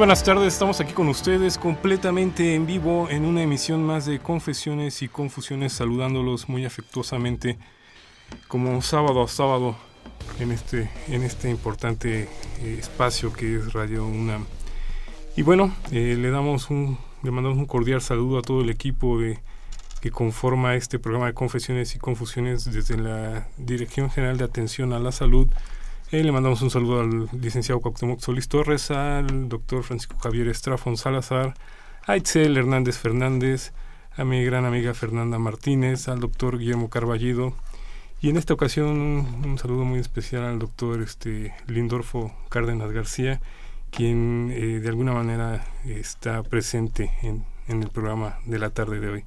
Buenas tardes, estamos aquí con ustedes completamente en vivo en una emisión más de Confesiones y Confusiones, saludándolos muy afectuosamente como sábado a sábado en este, en este importante eh, espacio que es Radio UNAM. Y bueno, eh, le damos un, le mandamos un cordial saludo a todo el equipo de que conforma este programa de Confesiones y Confusiones desde la Dirección General de Atención a la Salud eh, le mandamos un saludo al licenciado Cuauhtémoc Solís Torres, al doctor Francisco Javier Estrafón Salazar, a Itzel Hernández Fernández, a mi gran amiga Fernanda Martínez, al doctor Guillermo Carballido, y en esta ocasión un, saludo muy especial al doctor este, Lindorfo Cárdenas García, quien eh, de alguna manera está presente en, el programa de la tarde de hoy.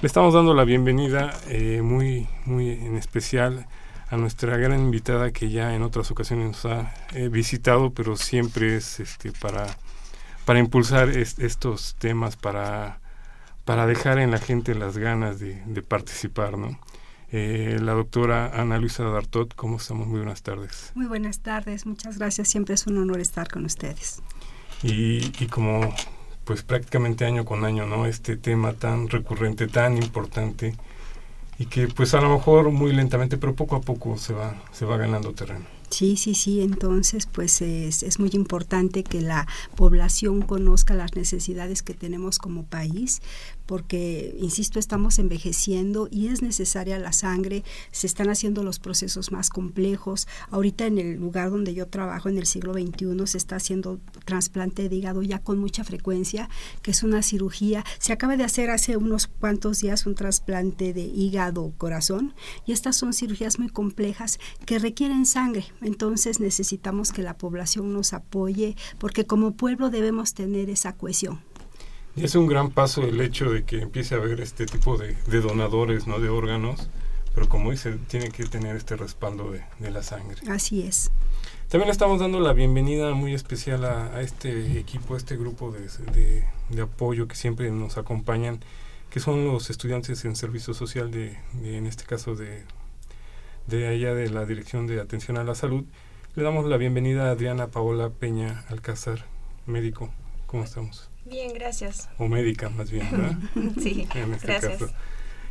Le estamos dando la bienvenida eh, muy, muy en especial a nuestra gran invitada que ya en otras ocasiones nos ha eh, visitado, pero siempre es este, para, para impulsar estos temas, para, para dejar en la gente las ganas de, participar, ¿no? Eh, la doctora Ana Luisa Dartot, ¿cómo estamos? Muy buenas tardes. Muy buenas tardes, muchas gracias, siempre es un honor estar con ustedes. Y, y como pues prácticamente año con año, ¿no? Este tema tan recurrente, tan importante, y que pues a lo mejor muy lentamente, pero poco a poco se va, se va ganando terreno. Sí, sí, sí, entonces pues es, es, muy importante que la población conozca las necesidades que tenemos como país, porque, insisto, estamos envejeciendo y es necesaria la sangre, se están haciendo los procesos más complejos. Ahorita en el lugar donde yo trabajo, en el siglo XXI, se está haciendo trasplante de hígado ya con mucha frecuencia, que es una cirugía. Se acaba de hacer hace unos cuantos días un trasplante de hígado-corazón y estas son cirugías muy complejas que requieren sangre. Entonces necesitamos que la población nos apoye porque como pueblo debemos tener esa cohesión. Es un gran paso el hecho de que empiece a haber este tipo de, donadores, ¿no? De órganos, pero como dice, tiene que tener este respaldo de, la sangre. Así es. También le estamos dando la bienvenida muy especial a, este equipo, a este grupo de, de, apoyo que siempre nos acompañan, que son los estudiantes en servicio social de, en este caso de, de allá de la Dirección de Atención a la Salud. Le damos la bienvenida a Adriana Paola Peña Alcázar, médico. ¿Cómo estamos? Bien, gracias. O médica, más bien, ¿verdad? sí, en este gracias.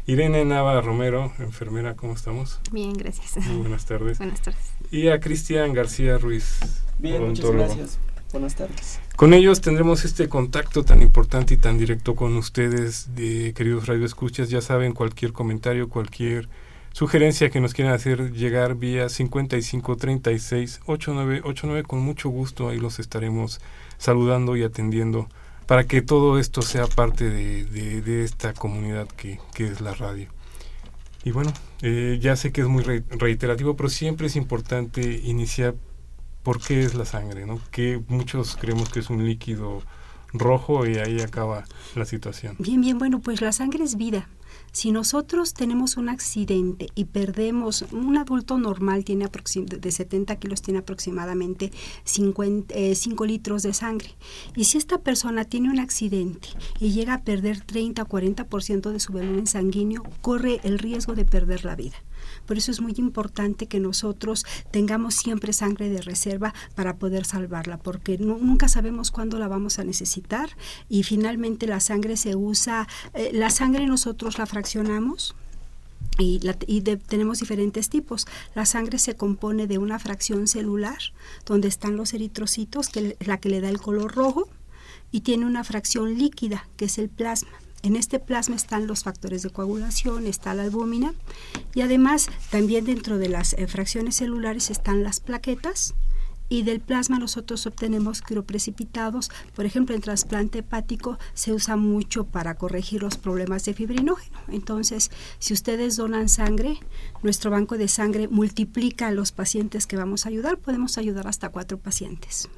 Irene Nava Romero, enfermera, ¿cómo estamos? Bien, gracias. Muy buenas tardes. Buenas tardes. Y a Cristian García Ruiz. Bien, muchas gracias. Buenas tardes. Con ellos tendremos este contacto tan importante y tan directo con ustedes, de, queridos radioescuchas. Ya saben, cualquier comentario, cualquier sugerencia que nos quieran hacer llegar vía 5536-8989, con mucho gusto ahí los estaremos saludando y atendiendo para que todo esto sea parte de, esta comunidad que, es la radio. Y bueno, eh, ya sé que es muy reiterativo, pero siempre es importante iniciar por qué es la sangre, ¿no? Que muchos creemos que es un líquido rojo y ahí acaba la situación. Bien, bien, bueno, pues la sangre es vida. Si nosotros tenemos un accidente y perdemos, un adulto normal tiene de 70 kilos tiene aproximadamente 5 eh, litros de sangre. Y si esta persona tiene un accidente y llega a perder 30 o 40% de su volumen sanguíneo, corre el riesgo de perder la vida. Por eso es muy importante que nosotros tengamos siempre sangre de reserva para poder salvarla, porque nunca sabemos cuándo la vamos a necesitar y finalmente la sangre se usa, eh, la sangre nosotros la fraccionamos y, tenemos diferentes tipos. La sangre se compone de una fracción celular, donde están los eritrocitos, que es la que le da el color rojo, y tiene una fracción líquida, que es el plasma. En este plasma están los factores de coagulación, está la albúmina y además también dentro de las eh, fracciones celulares están las plaquetas y del plasma nosotros obtenemos quiroprecipitados. Por ejemplo, en trasplante hepático se usa mucho para corregir los problemas de fibrinógeno. Entonces, si ustedes donan sangre, nuestro banco de sangre multiplica a los pacientes que vamos a ayudar. Podemos ayudar hasta cuatro pacientes.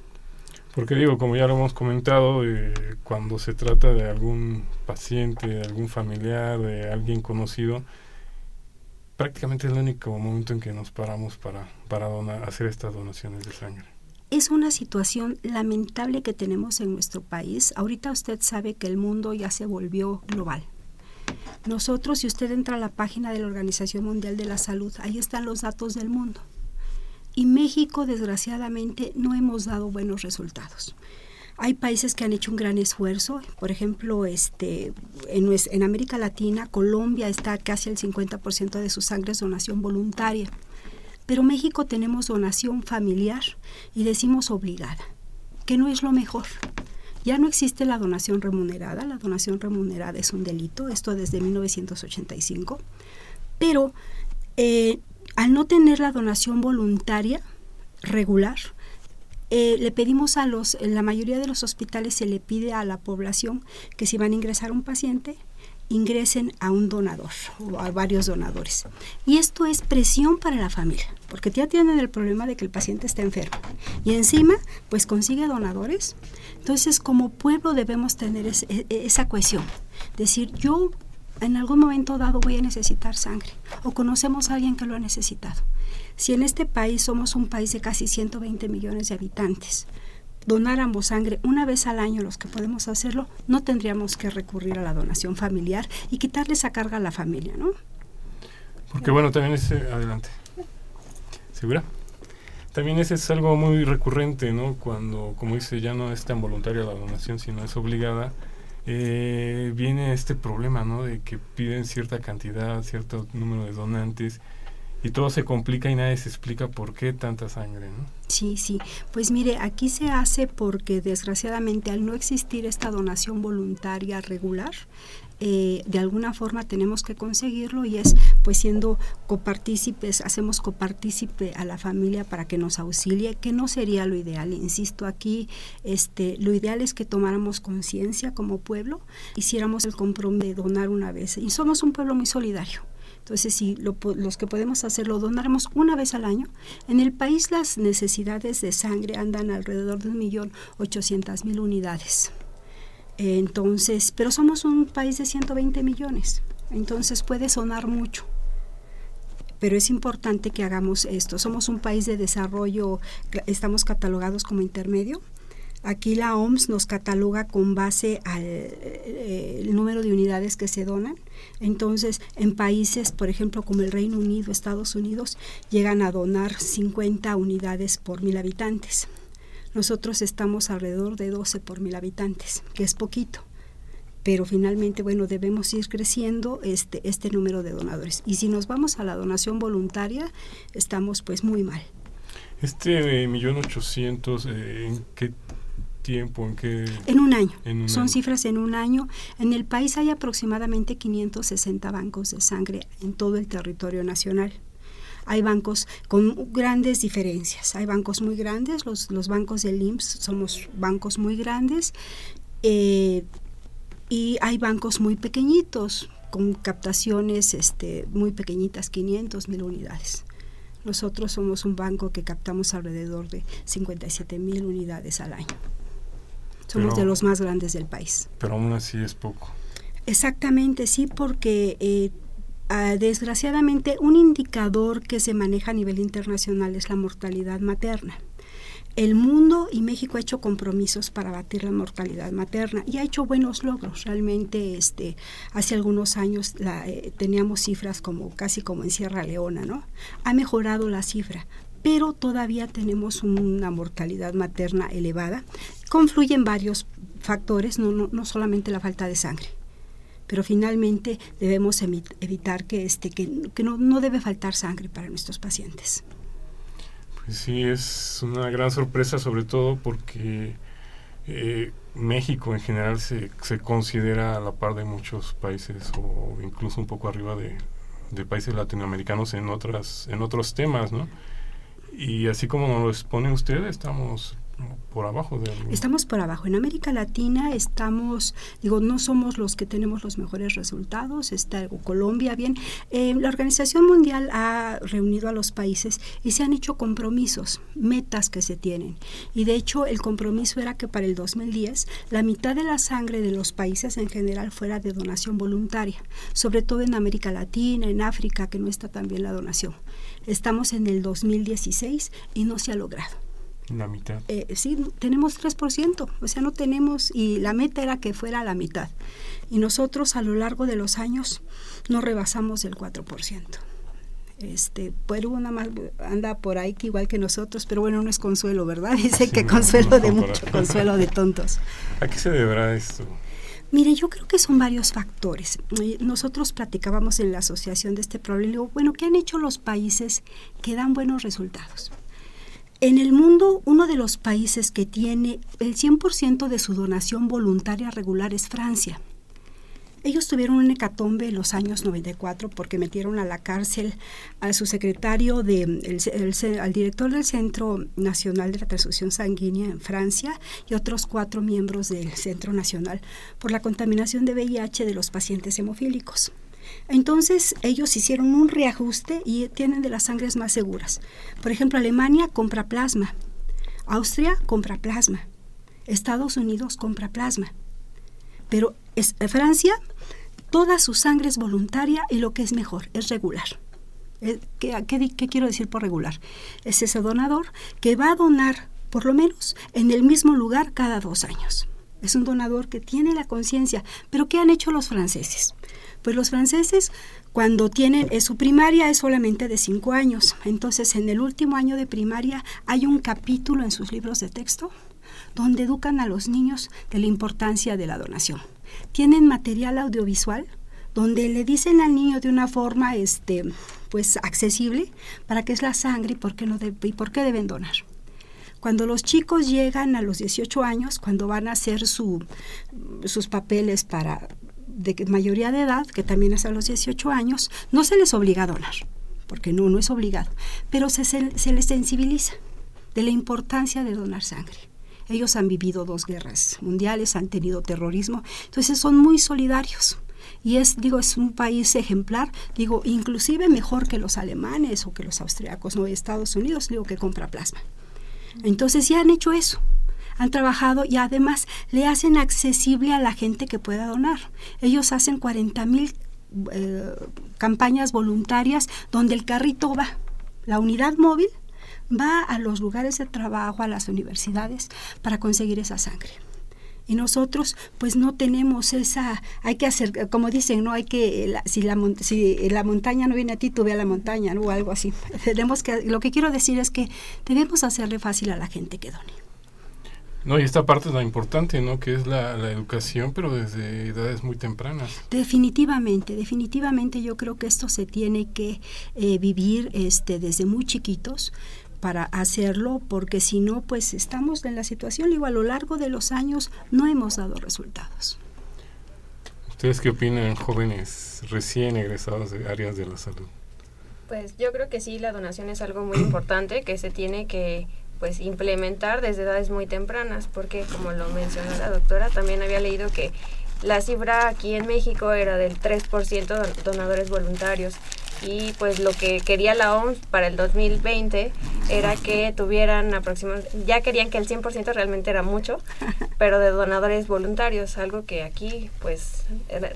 Porque digo, como ya lo hemos comentado, eh, cuando se trata de algún paciente, de algún familiar, de alguien conocido, prácticamente es el único momento en que nos paramos para, para donar, hacer estas donaciones de sangre. Es una situación lamentable que tenemos en nuestro país. Ahorita usted sabe que el mundo ya se volvió global. Nosotros, si usted entra a la página de la Organización Mundial de la Salud, ahí están los datos del mundo y México desgraciadamente no hemos dado buenos resultados. Hay países que han hecho un gran esfuerzo, por ejemplo, este, en, América Latina, Colombia está casi el 50% de su sangre es donación voluntaria, pero México tenemos donación familiar y decimos obligada, que no es lo mejor. Ya no existe la donación remunerada, la donación remunerada es un delito, esto desde 1985, pero eh, al no tener la donación voluntaria regular, eh, le pedimos a los, en la mayoría de los hospitales se le pide a la población que si van a ingresar un paciente, ingresen a un donador o a varios donadores. Y esto es presión para la familia, porque ya tienen el problema de que el paciente está enfermo. Y encima, pues consigue donadores. Entonces, como pueblo debemos tener e, esa cohesión. Decir, yo en algún momento dado voy a necesitar sangre o conocemos a alguien que lo ha necesitado. Si en este país somos un país de casi 120 millones de habitantes, donáramos sangre una vez al año los que podemos hacerlo, no tendríamos que recurrir a la donación familiar y quitarle esa carga a la familia, ¿no? Porque bueno, también es... Eh, adelante. ¿Segura? También ese es algo muy recurrente, ¿no? Cuando, como dice, ya no es tan voluntaria la donación, sino es obligada eh, viene este problema, ¿no? De que piden cierta cantidad, cierto número de donantes y todo se complica y nadie se explica por qué tanta sangre, ¿no? Sí, sí. Pues mire, aquí se hace porque desgraciadamente al no existir esta donación voluntaria regular, eh, de alguna forma tenemos que conseguirlo y es pues siendo copartícipes, hacemos copartícipe a la familia para que nos auxilie, que no sería lo ideal, insisto aquí, este, lo ideal es que tomáramos conciencia como pueblo, hiciéramos el compromiso de donar una vez. Y somos un pueblo muy solidario. Entonces, si los que podemos hacerlo donáramos una vez al año, en el país las necesidades de sangre andan alrededor de un millón Entonces, pero somos un país de 120 millones, entonces puede sonar mucho. Pero es importante que hagamos esto. Somos un país de desarrollo, estamos catalogados como intermedio. Aquí la OMS nos cataloga con base al eh, número de unidades que se donan. Entonces, en países, por ejemplo, como el Reino Unido, Estados Unidos, llegan a donar 50 unidades por mil habitantes. Nosotros estamos alrededor de 12 por mil habitantes, que es poquito. Pero finalmente, bueno, debemos ir creciendo este, este número de donadores. Y si nos vamos a la donación voluntaria, estamos pues muy mal. Este millón ochocientos, eh, ¿en qué tiempo? ¿En qué? En un año. Son cifras en un año. En el país hay aproximadamente 560 bancos de sangre en todo el territorio nacional hay bancos con grandes diferencias. Hay bancos muy grandes, los, los bancos del IMSS somos bancos muy grandes eh, y hay bancos muy pequeñitos con captaciones este, muy pequeñitas, 500 mil unidades. Nosotros somos un banco que captamos alrededor de 57 mil unidades al año. Somos de los más grandes del país. Pero aún así es poco. Exactamente, sí, porque eh, ah, desgraciadamente un indicador que se maneja a nivel internacional es la mortalidad materna. El mundo y México ha hecho compromisos para batir la mortalidad materna y ha hecho buenos logros. Realmente, este, hace algunos años la, eh, teníamos cifras como casi como en Sierra Leona, ¿no? Ha mejorado la cifra, pero todavía tenemos una mortalidad materna elevada. Confluyen varios factores, no, no, no solamente la falta de sangre pero finalmente debemos evitar que, este, que, que no, no, debe faltar sangre para nuestros pacientes. Pues sí, es una gran sorpresa sobre todo porque eh, México en general se, se considera a la par de muchos países o incluso un poco arriba de, de países latinoamericanos en otras en otros temas, ¿no? Y así como nos lo expone usted, estamos Estamos por abajo. En América Latina estamos, digo, no somos los que tenemos los mejores resultados. Está Colombia, bien. Eh, la Organización Mundial ha reunido a los países y se han hecho compromisos, metas que se tienen. Y de hecho, el compromiso era que para el 2010 la mitad de la sangre de los países en general fuera de donación voluntaria, sobre todo en América Latina, en África, que no está tan bien la donación. Estamos en el 2016 y no se ha logrado. La mitad. Eh, sí, tenemos 3%, o sea, no tenemos, y la meta era que fuera la mitad. Y nosotros a lo largo de los años no rebasamos el 4%. Este, Perú nada más anda por ahí que igual que nosotros, pero bueno, no es consuelo, ¿verdad? Dice que consuelo de mucho, consuelo de tontos. ¿A qué se deberá esto? Mire, yo creo que son varios factores. Nosotros platicábamos en la asociación de este problema y digo, bueno, ¿qué han hecho los países que dan buenos resultados? En el mundo, uno de los países que tiene el 100% de su donación voluntaria regular es Francia. Ellos tuvieron un hecatombe en los años 94 porque metieron a la cárcel a su secretario, de, al director del Centro Nacional de la Transfusión Sanguínea en Francia y otros cuatro miembros del Centro Nacional por la contaminación de VIH de los pacientes hemofílicos. Entonces ellos hicieron un reajuste y tienen de las sangres más seguras. Por ejemplo, Alemania compra plasma, Austria compra plasma, Estados Unidos compra plasma, pero eh, Francia toda su sangre es voluntaria y lo que es mejor es regular. Eh, ¿Qué, qué quiero decir por regular? Es ese donador que va a donar por lo menos en el mismo lugar cada dos años. Es un donador que tiene la conciencia. Pero ¿qué han hecho los franceses? Pues los franceses cuando tienen eh, su primaria es solamente de cinco años. Entonces en el último año de primaria hay un capítulo en sus libros de texto donde educan a los niños de la importancia de la donación. Tienen material audiovisual donde le dicen al niño de una forma este pues accesible para qué es la sangre y por qué, y por qué deben donar. Cuando los chicos llegan a los 18 años, cuando van a hacer su, sus papeles para de mayoría de edad, que también es a los 18 años, no se les obliga a donar, porque no, no es obligado, pero se, se, les sensibiliza de la importancia de donar sangre. Ellos han vivido dos guerras mundiales, han tenido terrorismo, entonces son muy solidarios. Y es, digo, es un país ejemplar, digo, inclusive mejor que los alemanes o que los austriacos, no Estados Unidos, digo, que compra plasma. Entonces ya han hecho eso han trabajado y además le hacen accesible a la gente que pueda donar. Ellos hacen 40 mil eh, campañas voluntarias donde el carrito va, la unidad móvil va a los lugares de trabajo, a las universidades, para conseguir esa sangre. Y nosotros pues no tenemos esa, hay que hacer, como dicen, no hay que, si, la, si la montaña no viene a ti, tú ve a la montaña, o algo así. Tenemos que, lo que quiero decir es que debemos hacerle fácil a la gente que done. No, y esta parte es la importante, ¿no? Que es la, educación, pero desde edades muy tempranas. Definitivamente, definitivamente yo creo que esto se tiene que eh, vivir este, desde muy chiquitos para hacerlo, porque si no, pues estamos en la situación, digo, a lo largo de los años no hemos dado resultados. ¿Ustedes qué opinan, jóvenes recién egresados de áreas de la salud? Pues yo creo que sí, la donación es algo muy importante que se tiene que pues implementar desde edades muy tempranas, porque como lo mencionó la doctora, también había leído que la cifra aquí en México era del 3% donadores voluntarios y pues lo que quería la OMS para el 2020 era que tuvieran aproximadamente, ya querían que el 100% realmente era mucho, pero de donadores voluntarios, algo que aquí pues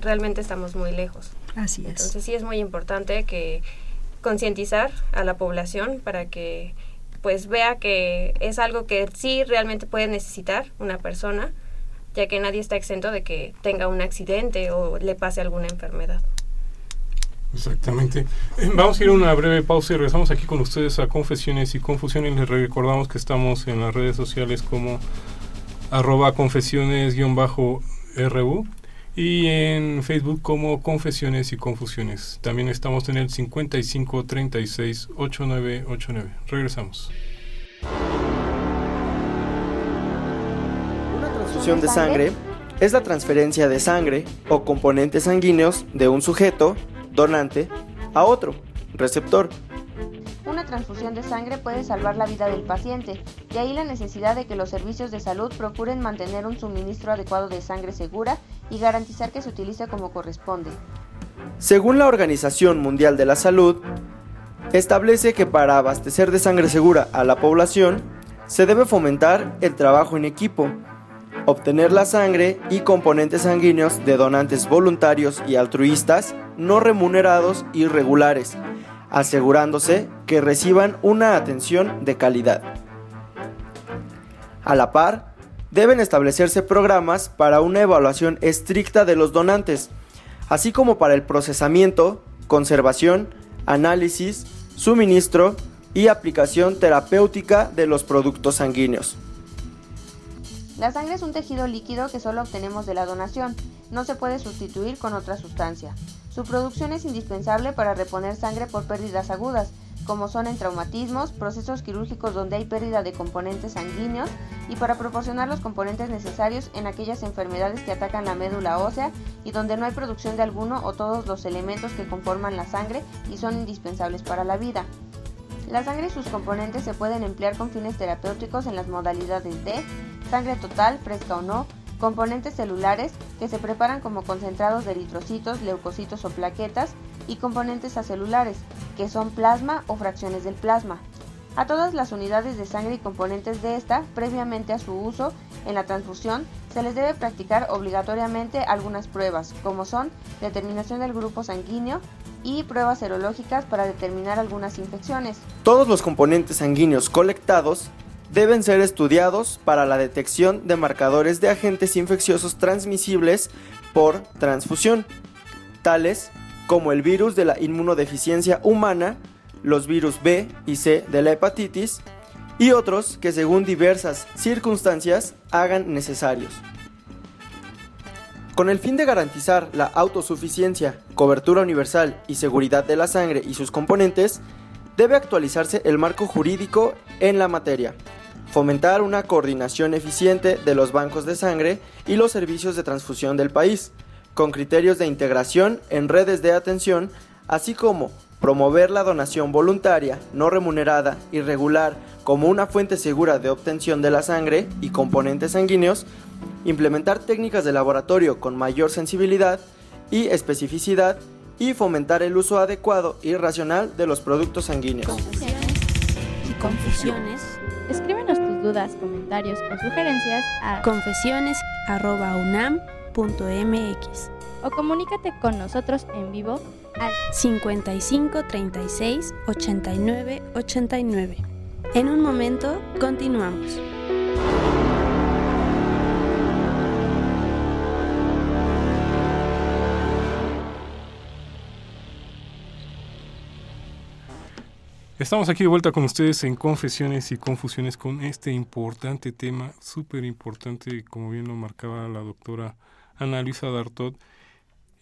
realmente estamos muy lejos. Así es. Entonces sí es muy importante que concientizar a la población para que pues vea que es algo que sí realmente puede necesitar una persona, ya que nadie está exento de que tenga un accidente o le pase alguna enfermedad. Exactamente. Eh, vamos a ir a una breve pausa y regresamos aquí con ustedes a Confesiones y Confusiones. Les recordamos que estamos en las redes sociales como arroba confesiones-ru y en Facebook como Confesiones y Confusiones. También estamos en el 55 36 8989. Regresamos. Una transfusión de sangre es la transferencia de sangre o componentes sanguíneos de un sujeto donante, a otro, receptor. Una transfusión de sangre puede salvar la vida del paciente, de ahí la necesidad de que los servicios de salud procuren mantener un suministro adecuado de sangre segura y garantizar que se utilice como corresponde. Según la Organización Mundial de la Salud, establece que para abastecer de sangre segura a la población, se debe fomentar el trabajo en equipo, obtener la sangre y componentes sanguíneos de donantes voluntarios y altruistas no remunerados y regulares, asegurándose que reciban una atención de calidad. A la par, deben establecerse programas para una evaluación estricta de los donantes, así como para el procesamiento, conservación, análisis, suministro y aplicación terapéutica de los productos sanguíneos. La sangre es un tejido líquido que solo obtenemos de la donación, no se puede sustituir con otra sustancia. Su producción es indispensable para reponer sangre por pérdidas agudas, como son en traumatismos, procesos quirúrgicos donde hay pérdida de componentes sanguíneos y para proporcionar los componentes necesarios en aquellas enfermedades que atacan la médula ósea y donde no hay producción de alguno o todos los elementos que conforman la sangre y son indispensables para la vida. La sangre y sus componentes se pueden emplear con fines terapéuticos en las modalidades de sangre total, fresca o no, componentes celulares que se preparan como concentrados de eritrocitos, leucocitos o plaquetas y componentes acelulares, que son plasma o fracciones del plasma. A todas las unidades de sangre y componentes de esta, previamente a su uso en la transfusión, se les debe practicar obligatoriamente algunas pruebas, como son determinación del grupo sanguíneo y pruebas serológicas para determinar algunas infecciones. Todos los componentes sanguíneos colectados deben ser estudiados para la detección de marcadores de agentes infecciosos transmisibles por transfusión, tales como el virus de la inmunodeficiencia humana, los virus B y C de la hepatitis y otros que según diversas circunstancias hagan necesarios. Con el fin de garantizar la autosuficiencia, cobertura universal y seguridad de la sangre y sus componentes, debe actualizarse el marco jurídico en la materia, fomentar una coordinación eficiente de los bancos de sangre y los servicios de transfusión del país, con criterios de integración en redes de atención, así como promover la donación voluntaria, no remunerada y regular como una fuente segura de obtención de la sangre y componentes sanguíneos, implementar técnicas de laboratorio con mayor sensibilidad y especificidad y fomentar el uso adecuado y racional de los productos sanguíneos. y confusiones. Escríbenos tus dudas, comentarios o sugerencias a confesiones.unam.mx o comunícate con nosotros en vivo al 55 36 89 89. En un momento, continuamos. Estamos aquí de vuelta con ustedes en Confesiones y Confusiones con este importante tema, súper importante, como bien lo marcaba la doctora Ana Luisa Dartot.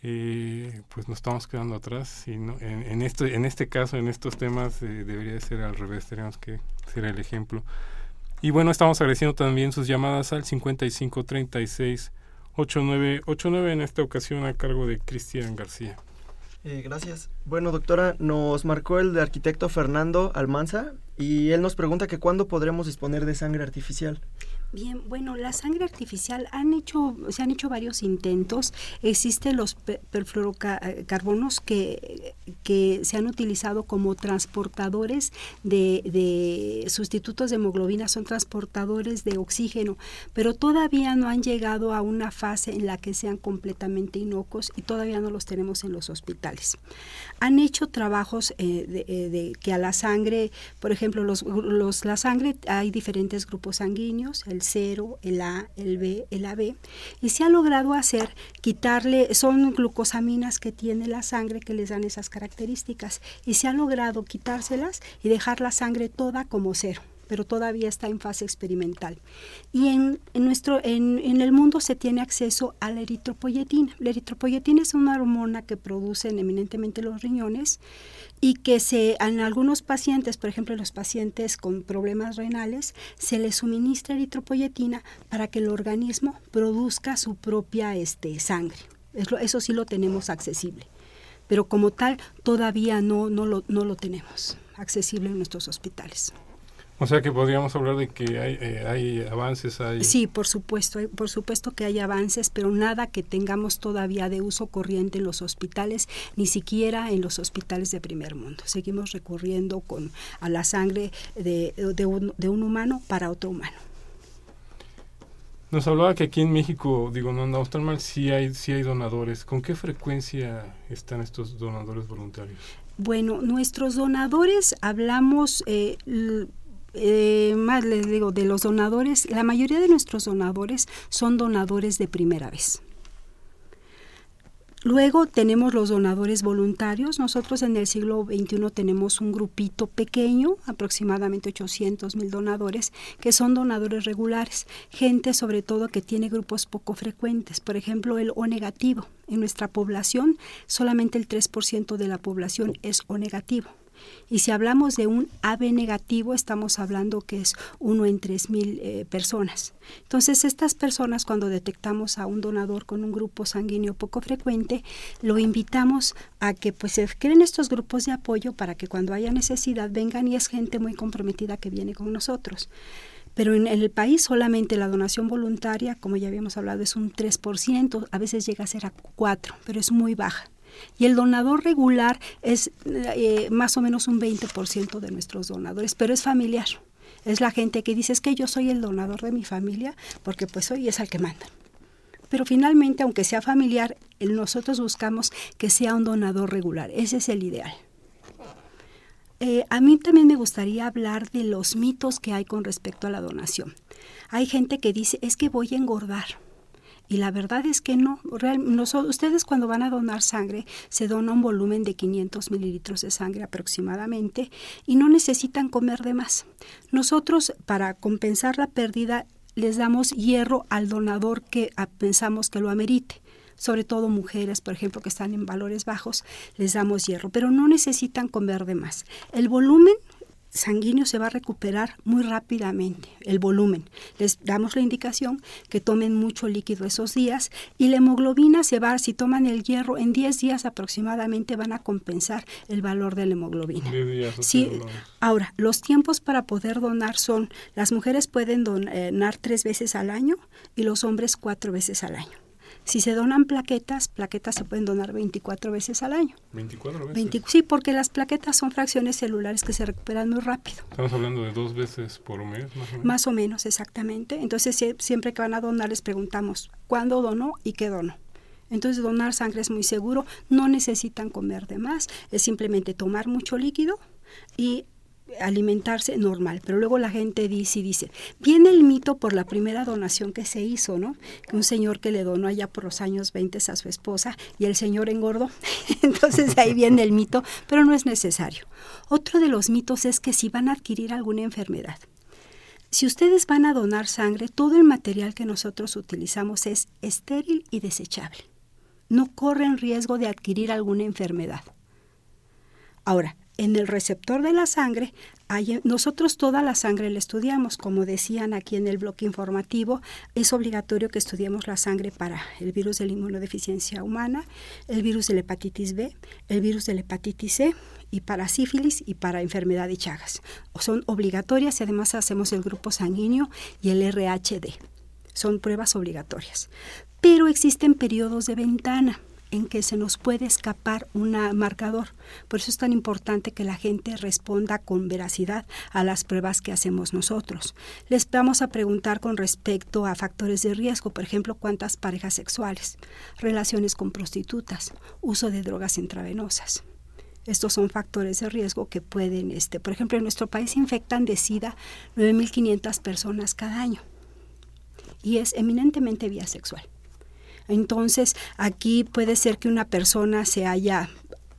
Eh, pues nos estamos quedando atrás y no, en, este, en este caso, en estos temas, eh, debería ser al revés, tenemos que ser el ejemplo. Y bueno, estamos agradeciendo también sus llamadas al 5536 8989 en esta ocasión a cargo de Cristian García. Eh, gracias. Bueno, doctora, nos marcó el de arquitecto Fernando Almanza y él nos pregunta que cuándo podremos disponer de sangre artificial. Bien, bueno, la sangre artificial han hecho, se han hecho varios intentos. Existen los perfluorocarbonos que, que se han utilizado como transportadores de, de, sustitutos de hemoglobina, son transportadores de oxígeno, pero todavía no han llegado a una fase en la que sean completamente inocuos y todavía no los tenemos en los hospitales. Han hecho trabajos eh, de, de, que a la sangre, por ejemplo, los, los, la sangre hay diferentes grupos sanguíneos, el 0, el A, el B, el AB, y se ha logrado hacer quitarle, son glucosaminas que tiene la sangre que les dan esas características, y se ha logrado quitárselas y dejar la sangre toda como cero pero todavía está en fase experimental. Y en, en nuestro, en, en, el mundo se tiene acceso a la eritropoyetina. La eritropoyetina es una hormona que producen eminentemente los riñones y que se, en algunos pacientes, por ejemplo, los pacientes con problemas renales, se les suministra eritropoyetina para que el organismo produzca su propia este, sangre. Eso, sí lo tenemos accesible. Pero como tal, todavía no, no, lo, no lo tenemos accesible en nuestros hospitales. O sea que podríamos hablar de que hay, eh, hay avances. Hay... Sí, por supuesto, por supuesto que hay avances, pero nada que tengamos todavía de uso corriente en los hospitales, ni siquiera en los hospitales de primer mundo. Seguimos recurriendo con, a la sangre de, de, un, de un humano para otro humano. Nos hablaba que aquí en México, digo, no andamos tan mal, sí hay, sí hay donadores. ¿Con qué frecuencia están estos donadores voluntarios? Bueno, nuestros donadores, hablamos, eh, eh, más les digo, de los donadores, la mayoría de nuestros donadores son donadores de primera vez. Luego tenemos los donadores voluntarios. Nosotros en el siglo XXI tenemos un grupito pequeño, aproximadamente 800 mil donadores, que son donadores regulares. Gente sobre todo que tiene grupos poco frecuentes. Por ejemplo, el O negativo. En nuestra población, solamente el 3% de la población es O negativo. Y si hablamos de un AB negativo, estamos hablando que es uno en tres mil eh, personas. Entonces, estas personas, cuando detectamos a un donador con un grupo sanguíneo poco frecuente, lo invitamos a que pues, se creen estos grupos de apoyo para que cuando haya necesidad vengan y es gente muy comprometida que viene con nosotros pero en el país solamente la donación voluntaria, como ya habíamos hablado, es un 3%, a veces llega a ser a 4%, pero es muy baja. Y el donador regular es eh, más o menos un 20% de nuestros donadores, pero es familiar. Es la gente que dice, es que yo soy el donador de mi familia, porque pues hoy es al que mandan. Pero finalmente, aunque sea familiar, nosotros buscamos que sea un donador regular. Ese es el ideal. Eh, a mí también me gustaría hablar de los mitos que hay con respecto a la donación. Hay gente que dice, es que voy a engordar. Y la verdad es que no. Real, ustedes cuando van a donar sangre, se dona un volumen de 500 mililitros de sangre aproximadamente y no necesitan comer de más. Nosotros, para compensar la pérdida, les damos hierro al donador que pensamos que lo amerite sobre todo mujeres, por ejemplo, que están en valores bajos, les damos hierro, pero no necesitan comer de más. El volumen sanguíneo se va a recuperar muy rápidamente, el volumen. Les damos la indicación que tomen mucho líquido esos días y la hemoglobina se va, si toman el hierro, en 10 días aproximadamente van a compensar el valor de la hemoglobina. Sí, ahora, los tiempos para poder donar son, las mujeres pueden donar tres veces al año y los hombres cuatro veces al año. Si se donan plaquetas, plaquetas se pueden donar 24 veces al año. ¿24 veces? sí, porque las plaquetas son fracciones celulares que se recuperan muy rápido. Estamos hablando de dos veces por mes, más o menos. Más o menos, exactamente. Entonces, siempre que van a donar, les preguntamos cuándo donó y qué donó. Entonces, donar sangre es muy seguro, no necesitan comer de más, es simplemente tomar mucho líquido y alimentarse normal, pero luego la gente dice y dice, viene el mito por la primera donación que se hizo, ¿no? Un señor que le donó allá por los años 20 a su esposa y el señor engordó. Entonces ahí viene el mito, pero no es necesario. Otro de los mitos es que si van a adquirir alguna enfermedad. Si ustedes van a donar sangre, todo el material que nosotros utilizamos es estéril y desechable. No corren riesgo de adquirir alguna enfermedad. Ahora, en el receptor de la sangre, hay, nosotros toda la sangre la estudiamos, como decían aquí en el bloque informativo, es obligatorio que estudiemos la sangre para el virus de la inmunodeficiencia humana, el virus de la hepatitis B, el virus de la hepatitis C y para sífilis y para enfermedad de Chagas. Son obligatorias y además hacemos el grupo sanguíneo y el RHD. Son pruebas obligatorias. Pero existen periodos de ventana en que se nos puede escapar un marcador. Por eso es tan importante que la gente responda con veracidad a las pruebas que hacemos nosotros. Les vamos a preguntar con respecto a factores de riesgo, por ejemplo, cuántas parejas sexuales, relaciones con prostitutas, uso de drogas intravenosas. Estos son factores de riesgo que pueden, este, por ejemplo, en nuestro país infectan de SIDA 9.500 personas cada año y es eminentemente vía sexual. Entonces, aquí puede ser que una persona se haya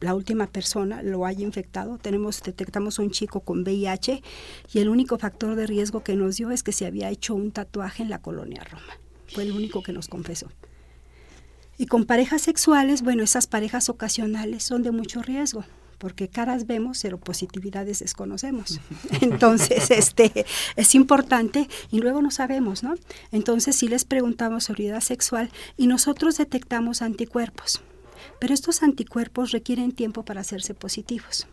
la última persona lo haya infectado. Tenemos, detectamos un chico con VIH y el único factor de riesgo que nos dio es que se había hecho un tatuaje en la colonia Roma. Fue el único que nos confesó. Y con parejas sexuales, bueno, esas parejas ocasionales son de mucho riesgo porque caras vemos, pero positividades desconocemos. Entonces, este es importante y luego no sabemos, ¿no? Entonces, si les preguntamos vida sexual y nosotros detectamos anticuerpos, pero estos anticuerpos requieren tiempo para hacerse positivos.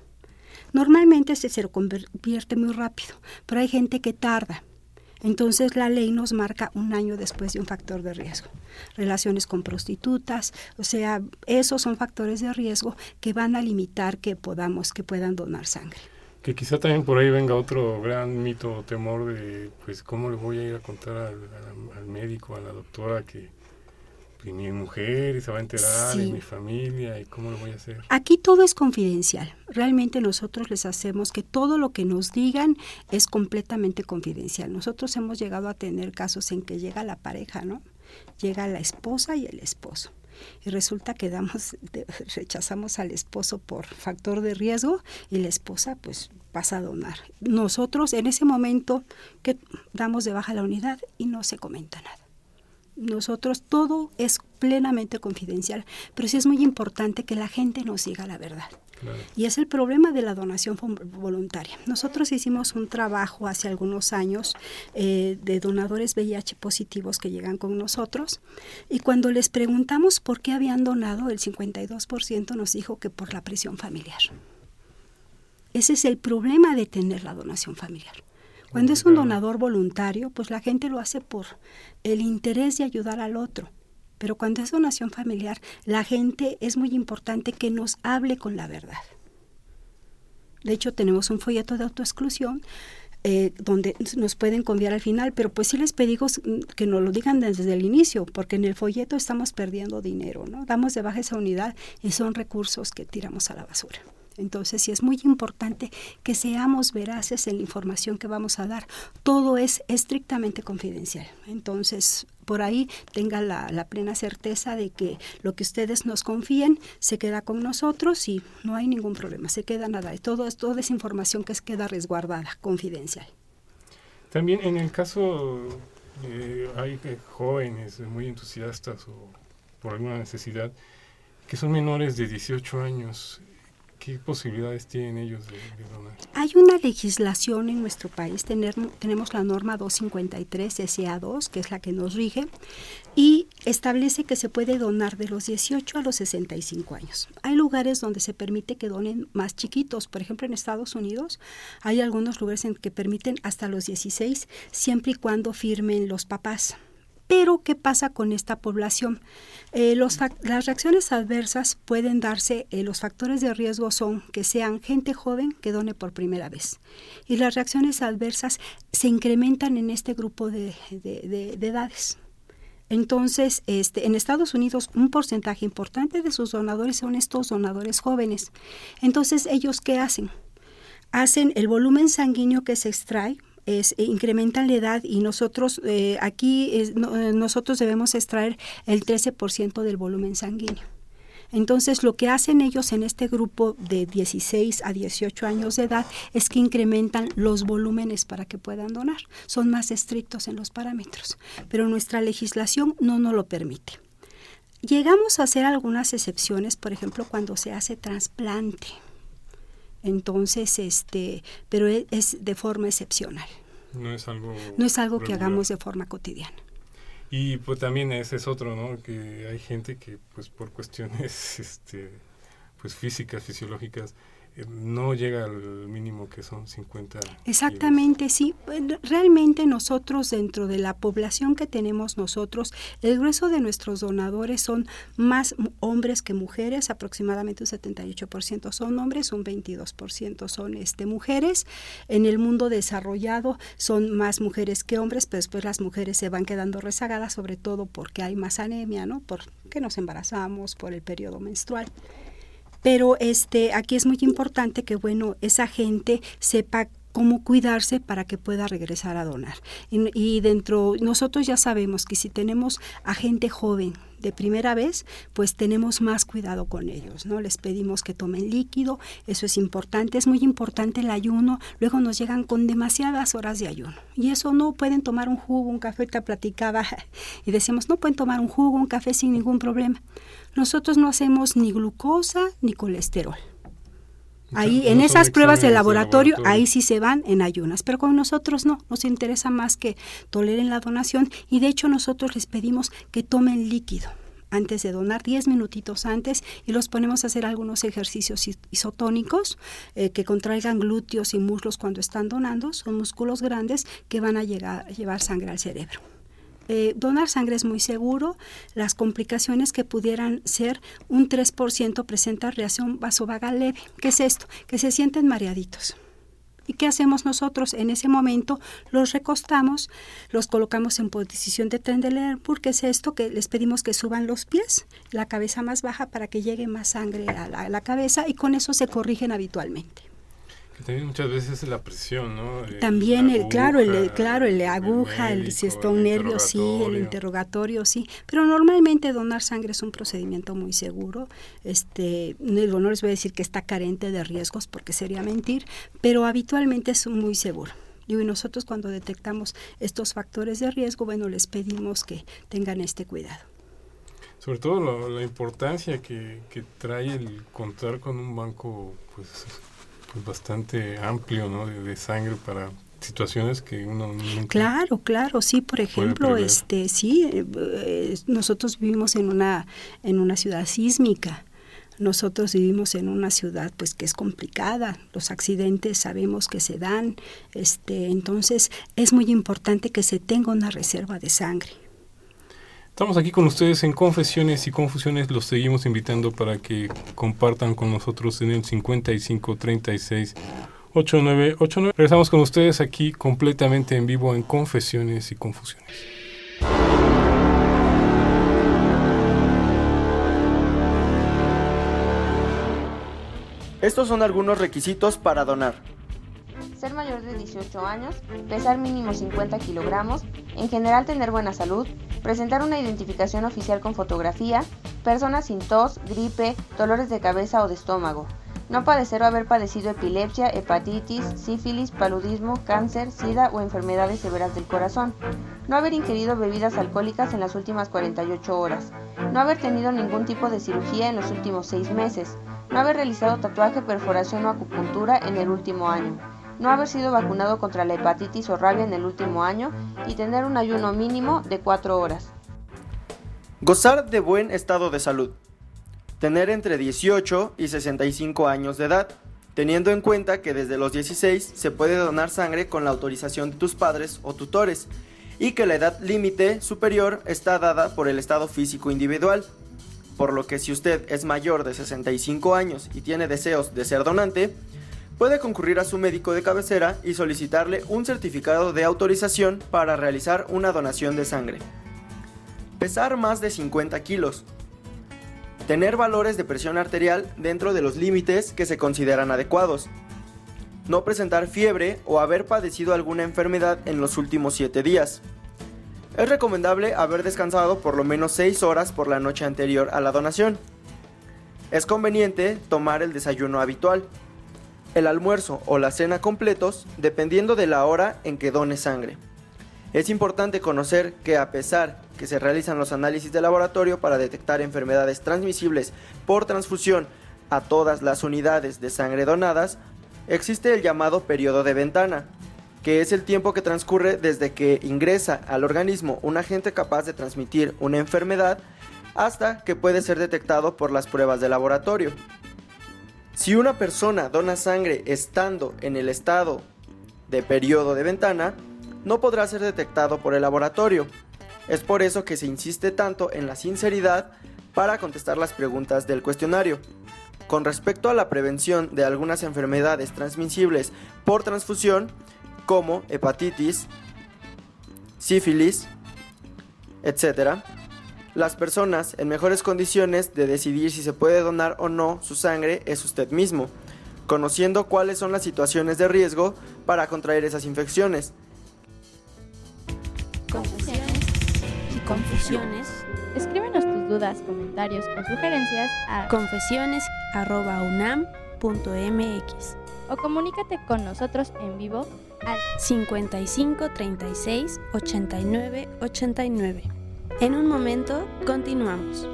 Normalmente se, se convierte muy rápido, pero hay gente que tarda. Entonces la ley nos marca un año después de un factor de riesgo. Relaciones con prostitutas, o sea, esos son factores de riesgo que van a limitar que podamos, que puedan donar sangre. Que quizá también por ahí venga otro gran mito o temor de, pues, ¿cómo le voy a ir a contar al, al médico, a la doctora que, y mi mujer y se va a enterar y mi familia y cómo lo voy a hacer. Aquí todo es confidencial. Realmente nosotros les hacemos que todo lo que nos digan es completamente confidencial. Nosotros hemos llegado a tener casos en que llega la pareja, ¿no? Llega la esposa y el esposo. Y resulta que damos, rechazamos al esposo por factor de riesgo y la esposa pues pasa a donar. Nosotros en ese momento que damos de baja la unidad y no se comenta nada nosotros todo es plenamente confidencial, pero sí es muy importante que la gente nos diga la verdad. Y es el problema de la donación voluntaria. Nosotros hicimos un trabajo hace algunos años eh, de donadores VIH positivos que llegan con nosotros y cuando les preguntamos por qué habían donado, el 52% nos dijo que por la presión familiar. Ese es el problema de tener la donación familiar. Cuando es un donador voluntario, pues la gente lo hace por el interés de ayudar al otro. Pero cuando es donación familiar, la gente es muy importante que nos hable con la verdad. De hecho, tenemos un folleto de autoexclusión eh, donde nos pueden conviar al final, pero pues sí les pedimos que nos lo digan desde el inicio, porque en el folleto estamos perdiendo dinero, ¿no? Damos de baja esa unidad y son recursos que tiramos a la basura. Entonces, sí es muy importante que seamos veraces en la información que vamos a dar. Todo es estrictamente confidencial. Entonces, por ahí tenga la, plena certeza de que lo que ustedes nos confíen se queda con nosotros y no hay ningún problema, se queda nada. Todo, toda esa información que queda resguardada, confidencial. También en el caso, eh, hay jóvenes muy entusiastas o por alguna necesidad que son menores de 18 años ¿Qué posibilidades tienen ellos de, donar? Hay una legislación en nuestro país, tener, tenemos la norma 253 SA2, que es la que nos rige, y establece que se puede donar de los 18 a los 65 años. Hay lugares donde se permite que donen más chiquitos, por ejemplo en Estados Unidos hay algunos lugares en que permiten hasta los 16, siempre y cuando firmen los papás. Pero, ¿qué pasa con esta población? Eh, las reacciones adversas pueden darse, eh, los factores de riesgo son que sean gente joven que done por primera vez. Y las reacciones adversas se incrementan en este grupo de, edades. Entonces, este, en Estados Unidos un porcentaje importante de sus donadores son estos donadores jóvenes. Entonces, ¿ellos qué hacen? Hacen el volumen sanguíneo que se extrae, es, eh, incrementan la edad y nosotros eh, aquí eh, nosotros debemos extraer el 13% del volumen sanguíneo. Entonces, lo que hacen ellos en este grupo de 16 a 18 años de edad es que incrementan los volúmenes para que puedan donar. Son más estrictos en los parámetros, pero nuestra legislación no nos lo permite. Llegamos a hacer algunas excepciones, por ejemplo, cuando se hace trasplante entonces, este, pero e, es de forma excepcional. No es algo. No es algo que hagamos de forma cotidiana. Y pues también ese es otro, ¿no? Que hay gente que, pues por cuestiones, este, pues físicas, fisiológicas, no llega al mínimo que son 50. Exactamente, sí. Realmente nosotros dentro de la población que tenemos nosotros, el grueso de nuestros donadores son más hombres que mujeres, aproximadamente un 78% son hombres, un 22% son este mujeres. En el mundo desarrollado son más mujeres que hombres, pero después las mujeres se van quedando rezagadas, sobre todo porque hay más anemia, ¿no? Porque nos embarazamos por el periodo menstrual. Pero este, aquí es muy importante que, bueno, esa gente sepa cómo cuidarse para que pueda regresar a donar. Y, dentro, nosotros ya sabemos que si tenemos a gente joven de primera vez, pues tenemos más cuidado con ellos, ¿no? Les pedimos que tomen líquido, eso es importante, es muy importante el ayuno, luego nos llegan con demasiadas horas de ayuno. Y eso no pueden tomar un jugo, un café, te platicaba, y decimos, no pueden tomar un jugo, un café sin ningún problema. Nosotros no hacemos ni glucosa ni colesterol. Ahí, en esas pruebas de laboratorio, ahí sí se van en ayunas, pero con nosotros no, nos interesa más que toleren la donación y de hecho nosotros les pedimos que tomen líquido antes de donar, 10 minutitos antes, y los ponemos a hacer algunos ejercicios isotónicos eh, que contraigan glúteos y muslos cuando están donando, son músculos grandes que van a llegar, llevar sangre al cerebro. Eh, donar sangre es muy seguro. Las complicaciones que pudieran ser un 3% presenta reacción vasovagal leve. ¿Qué es esto? Que se sienten mareaditos. ¿Y qué hacemos nosotros? En ese momento los recostamos, los colocamos en posición de Trendelenburg, ¿qué es esto? Que les pedimos que suban los pies, la cabeza más baja para que llegue más sangre a la cabeza y con eso se corrigen habitualmente. También muchas veces la presión, ¿no? También, el, claro, el, claro, el aguja, el, si está un nervio, sí, el interrogatorio, sí. Pero normalmente donar sangre es un procedimiento muy seguro. Este, no, no les voy a decir que está carente de riesgos porque sería mentir, pero habitualmente es muy seguro. Y nosotros cuando detectamos estos factores de riesgo, bueno, les pedimos que tengan este cuidado. Sobre todo la importancia que, que trae el contar con un banco, pues pues, bastante amplio ¿no? de, sangre para situaciones que uno nunca claro claro sí por ejemplo este sí eh, nosotros vivimos en una en una ciudad sísmica. Nosotros vivimos en una ciudad pues que es complicada. Los accidentes sabemos que se dan este entonces es muy importante que se tenga una reserva de sangre Estamos aquí con ustedes en Confesiones y Confusiones. Los seguimos invitando para que compartan con nosotros en el 55 36 8989. Regresamos con ustedes aquí completamente en vivo en Confesiones y Confusiones. Estos son algunos requisitos para donar ser mayor de 18 años, pesar mínimo 50 kilogramos, en general tener buena salud, presentar una identificación oficial con fotografía, personas sin tos, gripe, dolores de cabeza o de estómago, no padecer o haber padecido epilepsia, hepatitis, sífilis, paludismo, cáncer, sida o enfermedades severas del corazón, no haber ingerido bebidas alcohólicas en las últimas 48 horas, no haber tenido ningún tipo de cirugía en los últimos 6 meses, no haber realizado tatuaje, perforación o acupuntura en el último año, no haber sido vacunado contra la hepatitis o rabia en el último año y tener un ayuno mínimo de 4 horas. Gozar de buen estado de salud. Tener entre 18 y 65 años de edad, teniendo en cuenta que desde los 16 se puede donar sangre con la autorización de tus padres o tutores y que la edad límite superior está dada por el estado físico individual. Por lo que si usted es mayor de 65 años y tiene deseos de ser donante, puede concurrir a su médico de cabecera y solicitarle un certificado de autorización para realizar una donación de sangre. Pesar más de 50 kilos. Tener valores de presión arterial dentro de los límites que se consideran adecuados. No presentar fiebre o haber padecido alguna enfermedad en los últimos 7 días. Es recomendable haber descansado por lo menos 6 horas por la noche anterior a la donación. Es conveniente tomar el desayuno habitual, el almuerzo o la cena completos dependiendo de la hora en que done sangre. Es importante conocer que a pesar que se realizan los análisis de laboratorio para detectar enfermedades transmisibles por transfusión a todas las unidades de sangre donadas, existe el llamado periodo de ventana, que es el tiempo que transcurre desde que ingresa al organismo un agente capaz de transmitir una enfermedad hasta que puede ser detectado por las pruebas de laboratorio. Si una persona dona sangre estando en el estado de periodo de ventana, no podrá ser detectado por el laboratorio. Es por eso que se insiste tanto en la sinceridad para contestar las preguntas del cuestionario. Con respecto a la prevención de algunas enfermedades transmisibles por transfusión, como hepatitis, sífilis, etc., las personas en mejores condiciones de decidir si se puede donar o no su sangre es usted mismo, conociendo cuáles son las situaciones de riesgo para contraer esas infecciones. Confusiones y confusiones. Escríbenos tus dudas, comentarios o sugerencias a confesiones.unam.mx o comunícate con nosotros en vivo al 55 36 89 89. En un momento, continuamos.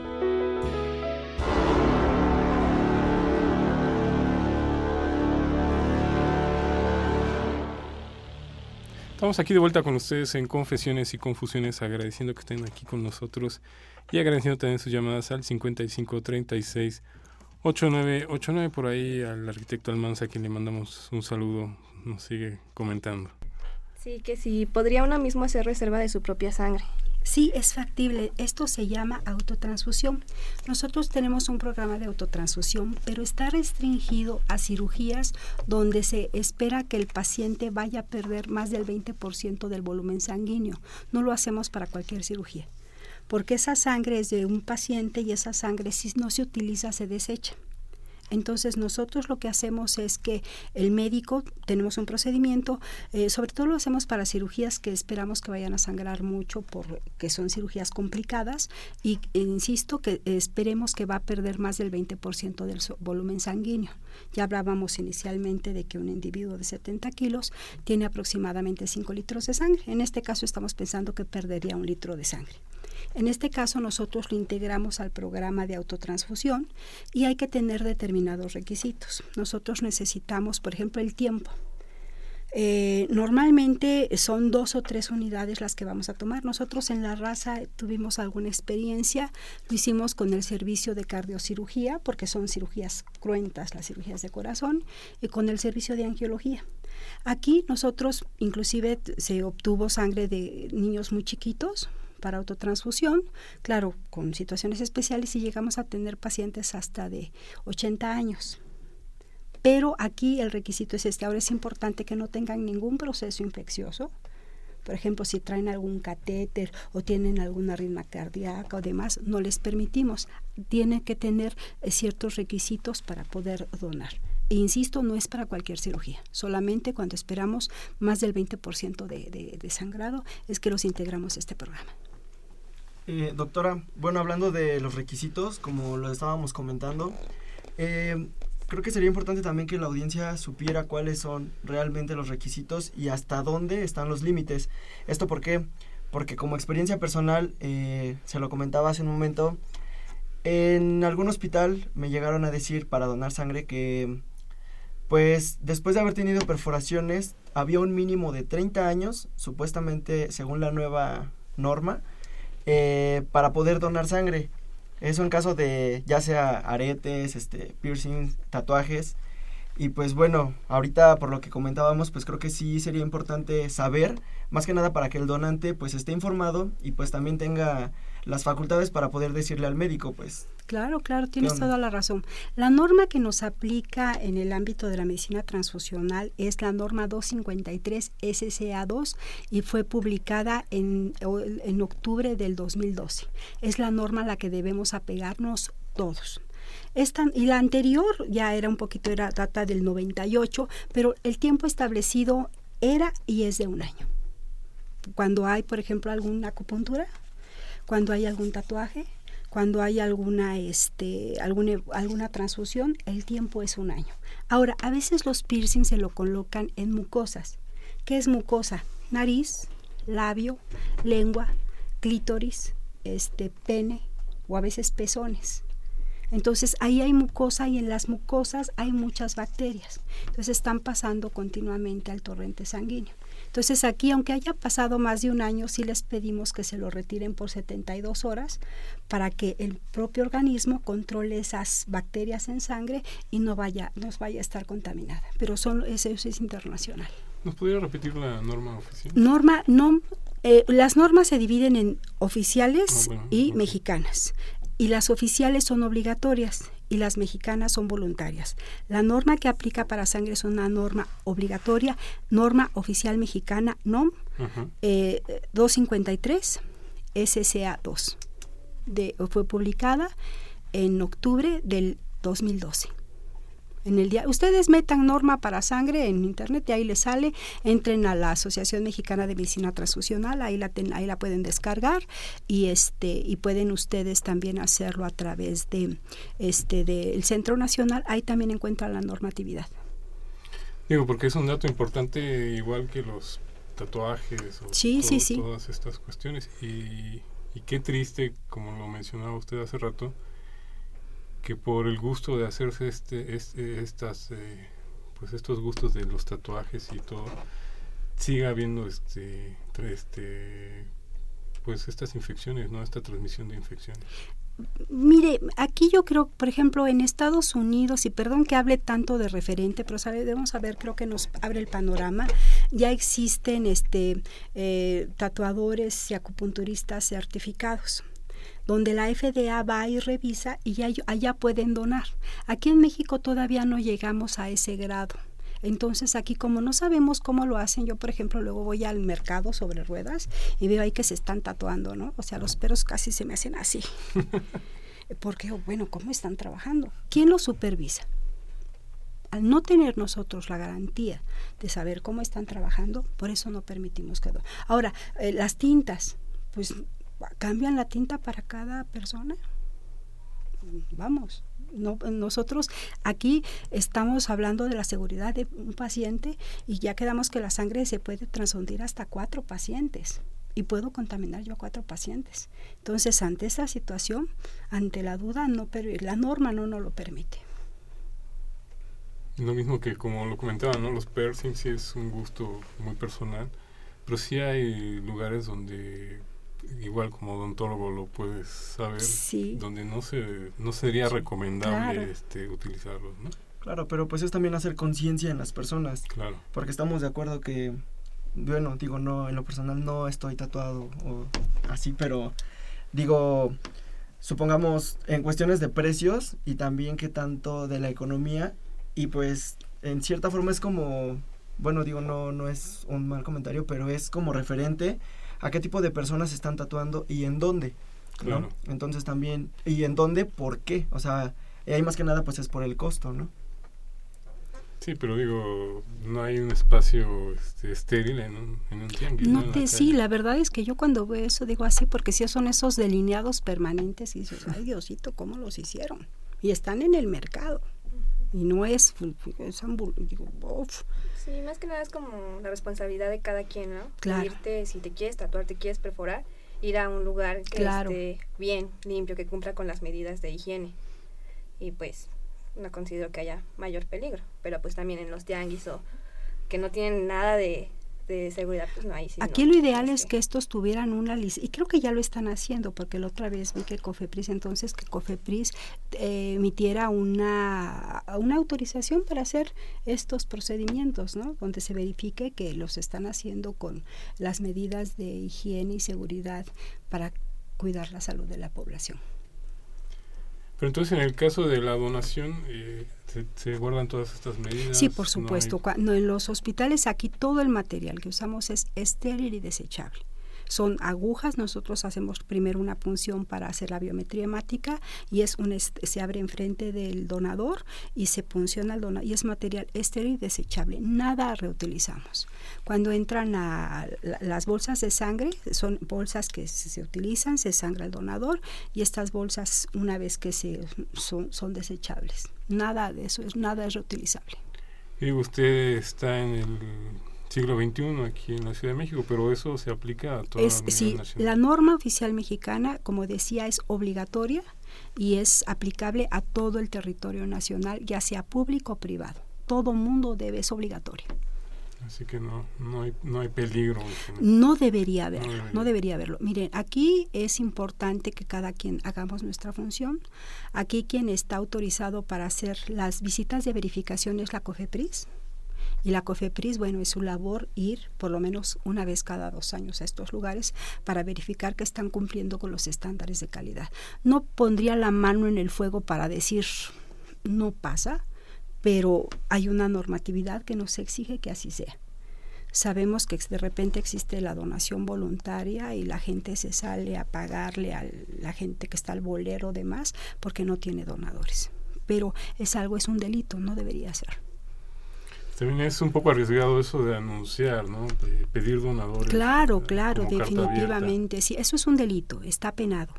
Estamos aquí de vuelta con ustedes en Confesiones y Confusiones, agradeciendo que estén aquí con nosotros y agradeciendo también sus llamadas al 5536 8989 por ahí al arquitecto Almanza a quien le mandamos un saludo, nos sigue comentando. Sí, que si podría uno mismo hacer reserva de su propia sangre. Sí, es factible. Esto se llama autotransfusión. Nosotros tenemos un programa de autotransfusión, pero está restringido a cirugías donde se espera que el paciente vaya a perder más del 20% del volumen sanguíneo. No lo hacemos para cualquier cirugía, porque esa sangre es de un paciente y esa sangre si no se utiliza se desecha. Entonces nosotros lo que hacemos es que el médico, tenemos un procedimiento, eh, sobre todo lo hacemos para cirugías que esperamos que vayan a sangrar mucho porque son cirugías complicadas y e insisto que esperemos que va a perder más del 20% del volumen sanguíneo. Ya hablábamos inicialmente de que un individuo de 70 kilos tiene aproximadamente 5 litros de sangre. En este caso estamos pensando que perdería un litro de sangre. En este caso nosotros lo integramos al programa de autotransfusión y hay que tener determinados requisitos. Nosotros necesitamos, por ejemplo, el tiempo. Eh, normalmente son dos o tres unidades las que vamos a tomar. Nosotros en la raza tuvimos alguna experiencia, lo hicimos con el servicio de cardiocirugía, porque son cirugías cruentas, las cirugías de corazón, y con el servicio de angiología. Aquí nosotros inclusive se obtuvo sangre de niños muy chiquitos, para autotransfusión, claro, con situaciones especiales y llegamos a tener pacientes hasta de 80 años. Pero aquí el requisito es este. Ahora es importante que no tengan ningún proceso infeccioso. Por ejemplo, si traen algún catéter o tienen alguna arritmia cardíaca o demás, no les permitimos. Tienen que tener eh, ciertos requisitos para poder donar. E insisto, no es para cualquier cirugía. Solamente cuando esperamos más del 20% de, de sangrado es que los integramos a este programa. Eh, doctora, bueno, hablando de los requisitos, como lo estábamos comentando, eh, creo que sería importante también que la audiencia supiera cuáles son realmente los requisitos y hasta dónde están los límites. ¿Esto por qué? Porque como experiencia personal, eh, se lo comentaba hace un momento, en algún hospital me llegaron a decir para donar sangre que, pues, después de haber tenido perforaciones, había un mínimo de 30 años, supuestamente según la nueva norma, eh, para poder donar sangre. Eso en caso de ya sea aretes, este, piercing, tatuajes. Y pues bueno, ahorita por lo que comentábamos, pues creo que sí sería importante saber, más que nada para que el donante pues esté informado y pues también tenga las facultades para poder decirle al médico, pues. Claro, claro, tienes toda la razón. La norma que nos aplica en el ámbito de la medicina transfusional es la norma 253 SCA2 y fue publicada en, en octubre del 2012. Es la norma a la que debemos apegarnos todos. Esta, y la anterior ya era un poquito, era data del 98, pero el tiempo establecido era y es de un año. Cuando hay, por ejemplo, alguna acupuntura, cuando hay algún tatuaje, cuando hay alguna, este, alguna, alguna transfusión, el tiempo es un año. Ahora, a veces los piercings se lo colocan en mucosas. ¿Qué es mucosa? Nariz, labio, lengua, clítoris, este, pene o a veces pezones. Entonces ahí hay mucosa y en las mucosas hay muchas bacterias. Entonces están pasando continuamente al torrente sanguíneo. Entonces aquí, aunque haya pasado más de un año, sí les pedimos que se lo retiren por 72 horas para que el propio organismo controle esas bacterias en sangre y no vaya, nos vaya a estar contaminada. Pero son, eso, es internacional. ¿Nos podría repetir la norma oficial? Norma, no, eh, las normas se dividen en oficiales ah, y mexicanas y las oficiales son obligatorias y las mexicanas son voluntarias. La norma que aplica para sangre es una norma obligatoria, norma oficial mexicana NOM 253 SCA 2. fue publicada en octubre del 2012 en el día. Ustedes metan norma para sangre en internet y ahí les sale. Entren a la Asociación Mexicana de Medicina Transfusional, ahí la ahí la pueden descargar y este y pueden ustedes también hacerlo a través de este del Centro Nacional. Ahí también encuentran la normatividad. Digo, porque es un dato importante igual que los tatuajes o sí, sí, sí. todas estas cuestiones y, y qué triste, como lo mencionaba usted hace rato, que por el gusto de hacerse este, este estas eh, pues estos gustos de los tatuajes y todo siga habiendo este este pues estas infecciones no esta transmisión de infecciones. Mire, aquí yo creo, por ejemplo, en Estados Unidos, y perdón que hable tanto de referente, pero sabe, debemos saber, creo que nos abre el panorama, ya existen este eh, tatuadores y acupunturistas certificados donde la FDA va y revisa y allá pueden donar. Aquí en México todavía no llegamos a ese grado. Entonces aquí como no sabemos cómo lo hacen, yo por ejemplo luego voy al mercado sobre ruedas y veo ahí que se están tatuando, ¿no? O sea, los perros casi se me hacen así. Porque, bueno, ¿cómo están trabajando? ¿Quién los supervisa? Al no tener nosotros la garantía de saber cómo están trabajando, por eso no permitimos que... Ahora, eh, las tintas, pues cambian la tinta para cada persona. Vamos, no, nosotros aquí estamos hablando de la seguridad de un paciente y ya quedamos que la sangre se puede transfundir hasta cuatro pacientes y puedo contaminar yo a cuatro pacientes. Entonces, ante esa situación, ante la duda, no la norma no nos lo permite. Lo mismo que como lo comentaba, ¿no? Los piercings sí es un gusto muy personal, pero sí hay lugares donde igual como odontólogo lo puedes saber, donde no se no sería recomendable este utilizarlos, ¿no? Claro, pero pues es también hacer conciencia en las personas. Claro. Porque estamos de acuerdo que bueno, digo, no en lo personal no estoy tatuado o así, pero digo, supongamos en cuestiones de precios y también que tanto de la economía y pues en cierta forma es como bueno, digo, no no es un mal comentario, pero es como referente a qué tipo de personas están tatuando y en dónde. Claro. Entonces también, y en dónde, por qué. O sea, ahí más que nada pues es por el costo, ¿no? Sí, pero digo, no hay un espacio este, estéril en un, en un tianguis. No, te, sí, la verdad es que yo cuando veo eso digo así, porque si son esos delineados permanentes y dices, ay Diosito, ¿cómo los hicieron? Y están en el mercado. Y no es, es digo, Sí, más que nada es como la responsabilidad de cada quien, ¿no? Claro. Irte, si te quieres tatuar, te quieres perforar, ir a un lugar que esté bien, limpio, que cumpla con las medidas de higiene. Y pues no considero que haya mayor peligro, pero pues también en los tianguis o que no tienen nada de de seguridad, pues no hay. Aquí lo ideal es que estos tuvieran una lista, y creo que ya lo están haciendo, porque la otra vez vi que COFEPRIS, entonces que COFEPRIS eh, emitiera una, una autorización para hacer estos procedimientos, ¿no? Donde se verifique que los están haciendo con las medidas de higiene y seguridad para cuidar la salud de la población. Pero entonces en el caso de la donación, eh, ¿se, guardan todas estas medidas? Sí, por supuesto. Cuando en los hospitales aquí todo el material que usamos es estéril y desechable son agujas. Nosotros hacemos primero una punción para hacer la biometría hemática y es un se abre enfrente del donador y se punciona el donador y es material estéril desechable. Nada reutilizamos. Cuando entran a las bolsas de sangre, son bolsas que se, utilizan, se sangra el donador y estas bolsas una vez que se son, son desechables. Nada de eso, es nada es reutilizable. Y usted está en el siglo XXI aquí en la Ciudad de México, pero eso se aplica a toda es, la Sí, la norma oficial mexicana, como decía, es obligatoria y es aplicable a todo el territorio nacional, ya sea público o privado. Todo mundo debe, es obligatorio. Así que no, no, hay, no hay peligro. No debería haberlo, no debería. haberlo. Miren, aquí es importante que cada quien hagamos nuestra función. Aquí quien está autorizado para hacer las visitas de verificación es la COFEPRIS. Y la COFEPRIS, bueno, es su labor ir por lo menos una vez cada dos años a estos lugares para verificar que están cumpliendo con los estándares de calidad. No pondría la mano en el fuego para decir no pasa, pero hay una normatividad que nos exige que así sea. Sabemos que de repente existe la donación voluntaria y la gente se sale a pagarle a la gente que está al bolero demás porque no tiene donadores. Pero es algo, es un delito, no debería ser. También es un poco arriesgado eso de anunciar, ¿no? De pedir donadores. Claro, claro, definitivamente. Sí, eso es un delito, está penado.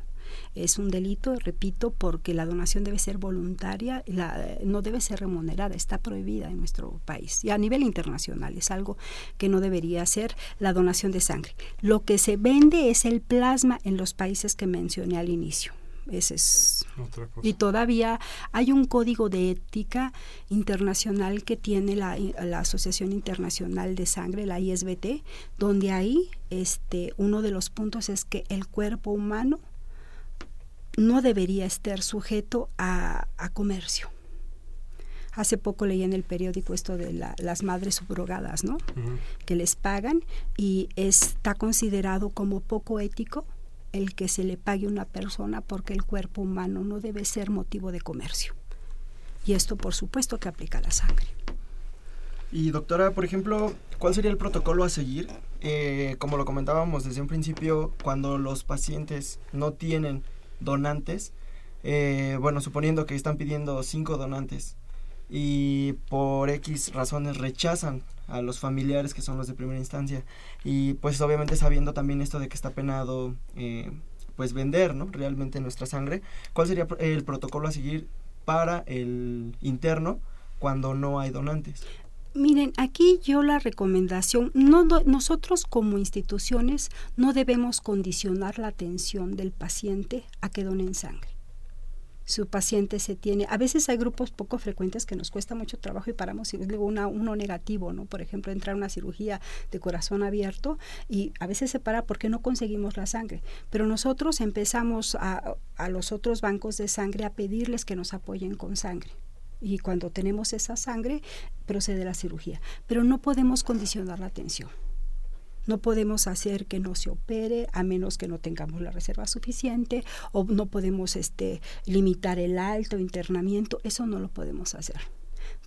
Es un delito, repito, porque la donación debe ser voluntaria, la, no debe ser remunerada, está prohibida en nuestro país. Y a nivel internacional es algo que no debería ser la donación de sangre. Lo que se vende es el plasma en los países que mencioné al inicio. Ese es y todavía hay un código de ética internacional que tiene la, la, Asociación Internacional de Sangre, la ISBT, donde ahí este uno de los puntos es que el cuerpo humano no debería estar sujeto a, comercio. Hace poco leí en el periódico esto de las madres subrogadas, ¿no? Que les pagan y está considerado como poco ético el que se le pague a una persona porque el cuerpo humano no debe ser motivo de comercio. Y esto, por supuesto, que aplica a la sangre. Y doctora, por ejemplo, ¿cuál sería el protocolo a seguir? Eh, como lo comentábamos desde un principio, cuando los pacientes no tienen donantes, eh, bueno, suponiendo que están pidiendo cinco donantes y por X razones rechazan a los familiares que son los de primera instancia y pues obviamente sabiendo también esto de que está penado eh, pues vender ¿no? realmente nuestra sangre, ¿cuál sería el protocolo a seguir para el interno cuando no hay donantes? Miren, aquí yo la recomendación, no, nosotros como instituciones no debemos condicionar la atención del paciente a que donen sangre. Su paciente se tiene, a veces hay grupos poco frecuentes que nos cuesta mucho trabajo y paramos y luego una, uno negativo, ¿no? Por ejemplo, entrar a una cirugía de corazón abierto y a veces se para porque no conseguimos la sangre. Pero nosotros empezamos a, a los otros bancos de sangre a pedirles que nos apoyen con sangre y cuando tenemos esa sangre procede la cirugía. Pero no podemos condicionar la atención. No podemos hacer que no se opere a menos que no tengamos la reserva suficiente o no podemos este, limitar el alto internamiento. Eso no lo podemos hacer.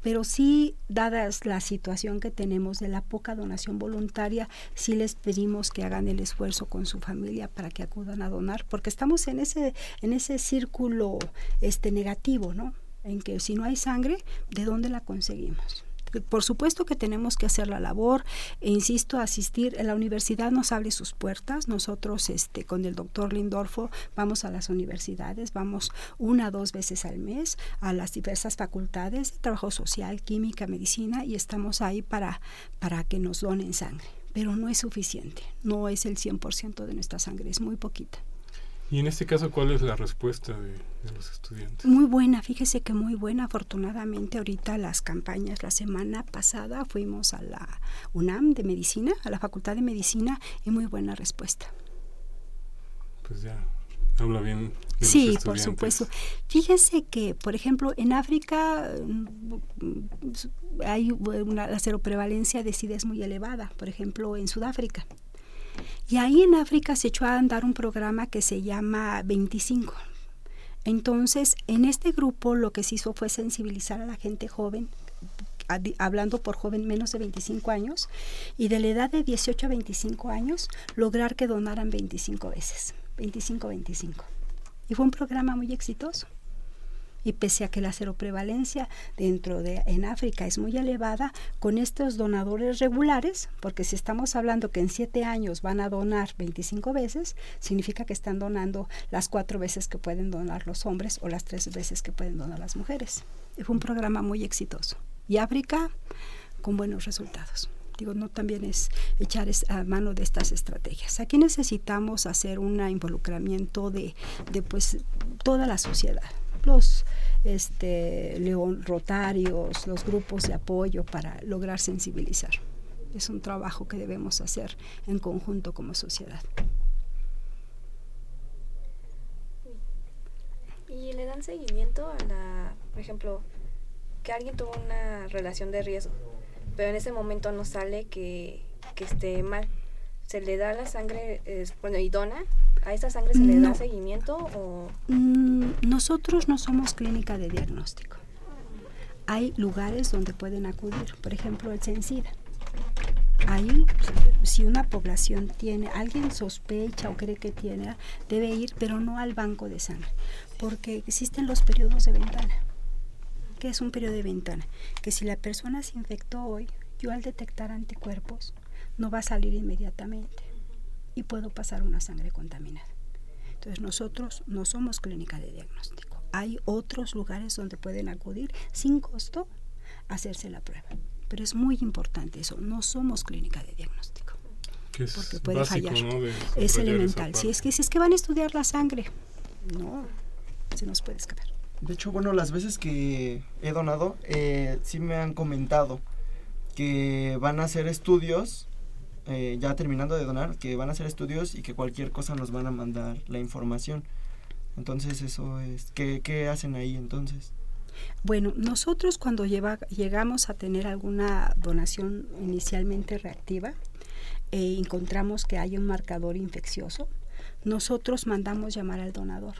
Pero sí, dadas la situación que tenemos de la poca donación voluntaria, sí les pedimos que hagan el esfuerzo con su familia para que acudan a donar, porque estamos en ese, en ese círculo este, negativo, ¿no? en que si no hay sangre, ¿de dónde la conseguimos? Por supuesto que tenemos que hacer la labor e insisto, asistir. La universidad nos abre sus puertas. Nosotros este, con el doctor Lindorfo vamos a las universidades, vamos una dos veces al mes a las diversas facultades de trabajo social, química, medicina y estamos ahí para, para que nos donen sangre. Pero no es suficiente, no es el 100% de nuestra sangre, es muy poquita. Y en este caso, ¿cuál es la respuesta de, los estudiantes? Muy buena, fíjese que muy buena. Afortunadamente, ahorita las campañas, la semana pasada fuimos a la UNAM de Medicina, a la Facultad de Medicina, y muy buena respuesta. Pues ya, habla bien. De sí, por supuesto. Fíjese que, por ejemplo, en África mm, hay una, la seroprevalencia de SIDA es muy elevada, por ejemplo, en Sudáfrica. Y ahí en África se echó a andar un programa que se llama 25. Entonces, en este grupo lo que se hizo fue sensibilizar a la gente joven, hablando por joven menos de 25 años, y de la edad de 18 a 25 años, lograr que donaran 25 veces, 25-25. Y fue un programa muy exitoso y pese a que la seroprevalencia dentro de en África es muy elevada, con estos donadores regulares, porque si estamos hablando que en siete años van a donar 25 veces, significa que están donando las cuatro veces que pueden donar los hombres o las tres veces que pueden donar las mujeres. Fue un programa muy exitoso. Y África con buenos resultados digo, no también es echar a mano de estas estrategias. Aquí necesitamos hacer un involucramiento de, de pues toda la sociedad, los este, león rotarios, los grupos de apoyo para lograr sensibilizar. Es un trabajo que debemos hacer en conjunto como sociedad. ¿Y le dan seguimiento a la, por ejemplo, que alguien tuvo una relación de riesgo, pero en ese momento no sale que, que esté mal? ¿Se le da la sangre, bueno, y dona? ¿A esa sangre se le da seguimiento o...? Mm, nosotros no somos clínica de diagnóstico. Hay lugares donde pueden acudir, por ejemplo, el CENSIDA. Ahí, si una población tiene, alguien sospecha o cree que tiene, debe ir, pero no al banco de sangre, porque existen los periodos de ventana. ¿Qué es un periodo de ventana? Que si la persona se infectó hoy, yo al detectar anticuerpos, no va a salir inmediatamente y puedo pasar una sangre contaminada. Entonces nosotros no somos clínica de diagnóstico. Hay otros lugares donde pueden acudir sin costo a hacerse la prueba. Pero es muy importante eso, no somos clínica de diagnóstico. es porque puede fallar. es elemental. Si es que si es que van a estudiar la sangre, no, se nos puede escapar. De hecho, bueno, las veces que he donado, eh, sí me han comentado que van a hacer estudios eh, ya terminando de donar, que van a hacer estudios y que cualquier cosa nos van a mandar la información. Entonces eso es, ¿qué, qué hacen ahí entonces? Bueno, nosotros cuando llegamos a tener alguna donación inicialmente reactiva, e encontramos que hay un marcador infeccioso, nosotros mandamos llamar al donador.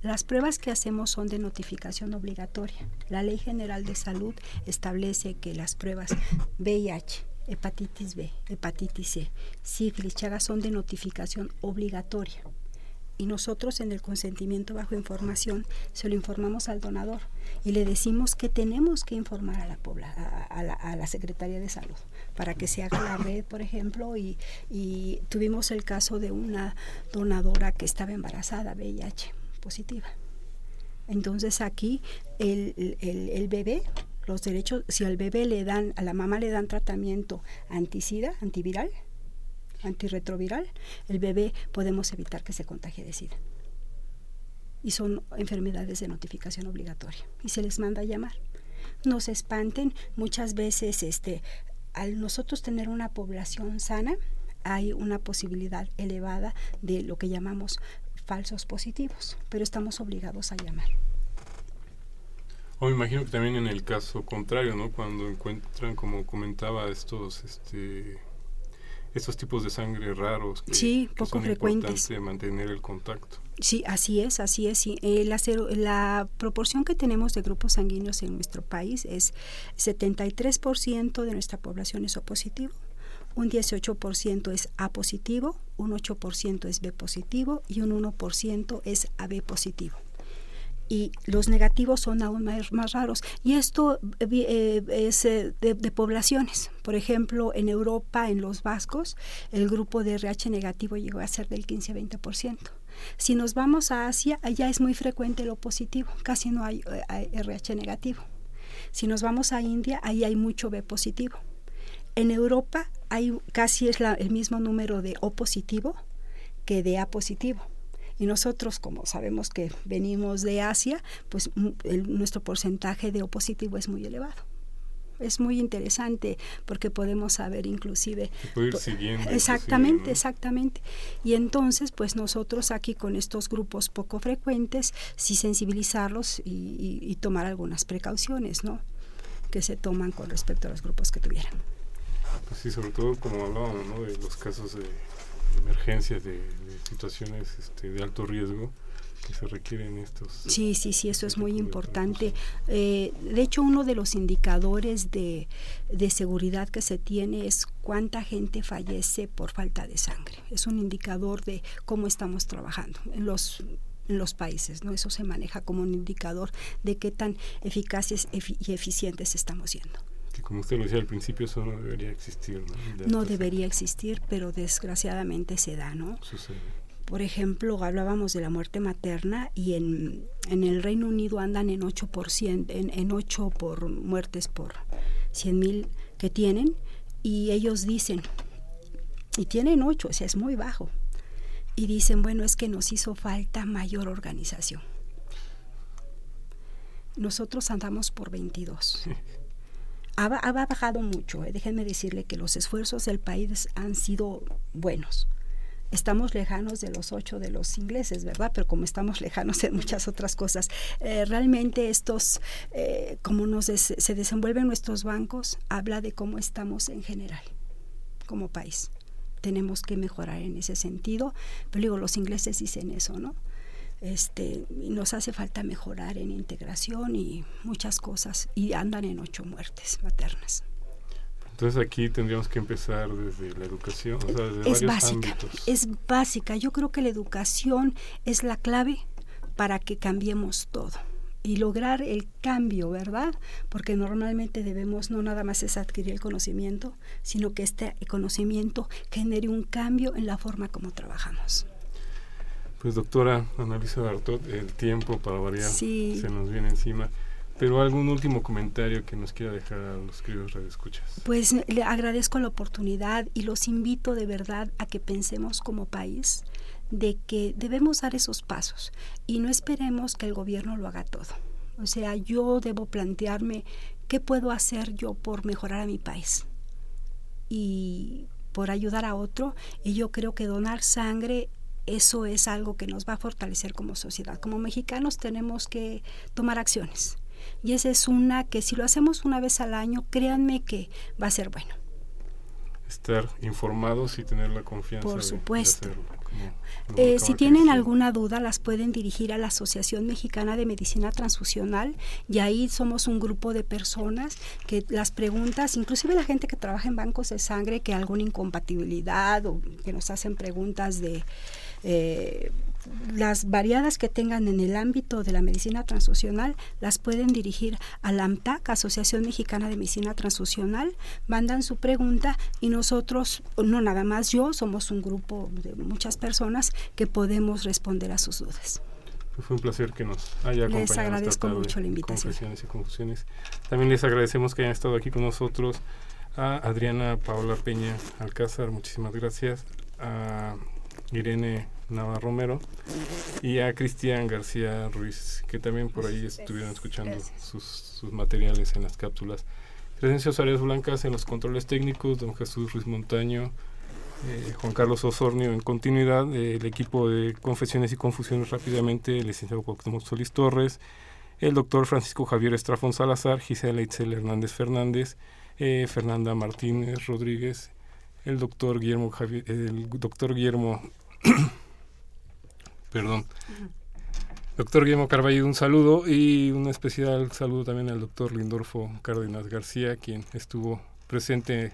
Las pruebas que hacemos son de notificación obligatoria. La Ley General de Salud establece que las pruebas VIH, hepatitis B, hepatitis C, sífilis, chagas son de notificación obligatoria. Y nosotros en el consentimiento bajo información se lo informamos al donador y le decimos que tenemos que informar a la, a, la, a la Secretaría de Salud para que se haga la red, por ejemplo, y, tuvimos el caso de una donadora que estaba embarazada, VIH, positiva. Entonces aquí el bebé los derechos, si al bebé le dan, a la mamá le dan tratamiento anticida, antiviral, antirretroviral, el bebé podemos evitar que se contagie de SIDA. Y son enfermedades de notificación obligatoria. Y se les manda a llamar. No se espanten, muchas veces este, al nosotros tener una población sana, hay una posibilidad elevada de lo que llamamos falsos positivos, pero estamos obligados a llamar. O me imagino que también en el caso contrario, ¿no? Cuando encuentran, como comentaba, estos, este, estos tipos de sangre raros. Que, sí, poco frecuentes. mantener el contacto. Sí, así es, así es. Sí. Eh, la, la, proporción que tenemos de grupos sanguíneos en nuestro país es 73% de nuestra población es O positivo, un 18% es A positivo, un 8% es B positivo y un 1% es AB positivo y los negativos son aún más, raros. Y esto eh, es eh, de, poblaciones. Por ejemplo, en Europa, en los vascos, el grupo de RH negativo llegó a ser del 15-20%. Si nos vamos a Asia, allá es muy frecuente lo positivo, casi no hay, RH negativo. Si nos vamos a India, ahí hay mucho B positivo. En Europa hay casi es el mismo número de O positivo que de A positivo y nosotros, como sabemos que venimos de Asia, pues nuestro porcentaje de O positivo es muy elevado. Es muy interesante porque podemos saber inclusive ir siguiendo exactamente exactamente. Y entonces pues nosotros aquí con estos grupos poco frecuentes sí sensibilizarlos y, tomar algunas precauciones no que se toman con respecto a los grupos que tuvieran. Pues sí sobre todo como hablábamos ¿no? de los casos de emergencias de, situaciones este, de alto riesgo que se requieren estos. Sí, sí, sí, eso es muy importante. Eh, de hecho, uno de los indicadores de, de, seguridad que se tiene es cuánta gente fallece por falta de sangre. Es un indicador de cómo estamos trabajando en los en los países, ¿no? Eso se maneja como un indicador de qué tan eficaces y eficientes estamos siendo como usted lo decía al principio, eso no debería existir. No, no debería existir, pero desgraciadamente se da, ¿no? Sucede. Por ejemplo, hablábamos de la muerte materna y en, en el Reino Unido andan en 8%, en, en 8 por muertes por 100 mil que tienen y ellos dicen, y tienen 8, o sea, es muy bajo, y dicen, bueno, es que nos hizo falta mayor organización. Nosotros andamos por 22. ha, bajado mucho. Eh. Déjenme decirle que los esfuerzos del país han sido buenos. Estamos lejanos de los ocho de los ingleses, ¿verdad? Pero como estamos lejanos en muchas otras cosas, eh, realmente estos, eh, como nos se desenvuelven nuestros bancos, habla de cómo estamos en general como país. Tenemos que mejorar en ese sentido, pero digo, los ingleses dicen eso, ¿no? Este, nos hace falta mejorar en integración y muchas cosas y andan en ocho muertes maternas. Entonces aquí tendríamos que empezar desde la educación, o sea, desde es básica, es básica. Yo creo que la educación es la clave para que cambiemos todo y lograr el cambio, ¿verdad? Porque normalmente debemos no nada más es adquirir el conocimiento, sino que este conocimiento genere un cambio en la forma como trabajamos. Pues doctora Annalisa Bartot, el tiempo para variar se nos viene encima. Pero algún último comentario que nos quiera dejar a los queridos radioescuchas. Pues le agradezco la oportunidad y los invito de verdad a que pensemos como país de que debemos dar esos pasos y no esperemos que el gobierno lo haga todo. O sea, yo debo plantearme qué puedo hacer yo por mejorar a mi país y por ayudar a otro y yo creo que donar sangre eso es algo que nos va a fortalecer como sociedad. Como mexicanos tenemos que tomar acciones y esa es una que si lo hacemos una vez al año, créanme que va a ser bueno. Estar informados y tener la confianza. Por supuesto. Eh, si tienen alguna duda, las pueden dirigir a la Asociación Mexicana de Medicina Transfusional y ahí somos un grupo de personas que las preguntas, inclusive la gente que trabaja en bancos de sangre, que alguna incompatibilidad o que nos hacen preguntas de eh, las variadas que tengan en el ámbito de la medicina transfusional las pueden dirigir a la AMTAC, Asociación Mexicana de Medicina Transfusional, mandan su pregunta y nosotros, no nada más yo, somos un grupo de muchas personas que podemos responder a sus dudas. Pues fue un placer que nos haya acompañado. Les agradezco mucho la invitación. Confesiones y confusiones. También les agradecemos que hayan estado aquí con nosotros a Adriana Paola Peña Alcázar, muchísimas gracias. A Irene Navarro Romero y a Cristian García Ruiz, que también por ahí estuvieron escuchando sus, materiales en las cápsulas. Presencias áreas blancas en los controles técnicos, don Jesús Ruiz Montaño, eh, Juan Carlos Osornio en continuidad, el equipo de Confesiones y Confusiones rápidamente, el licenciado Cuauhtémoc Solís Torres, el doctor Francisco Javier Estrafón Salazar, Gisela Itzel Hernández Fernández, eh, Fernanda Martínez Rodríguez, el doctor Guillermo el doctor Guillermo perdón. Doctor Guillermo Carballo, un saludo y un especial saludo también al doctor Lindorfo Cárdenas García, quien estuvo presente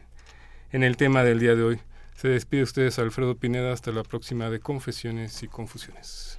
en el tema del día de hoy. Se despide ustedes Alfredo Pineda hasta la próxima de Confesiones y Confusiones.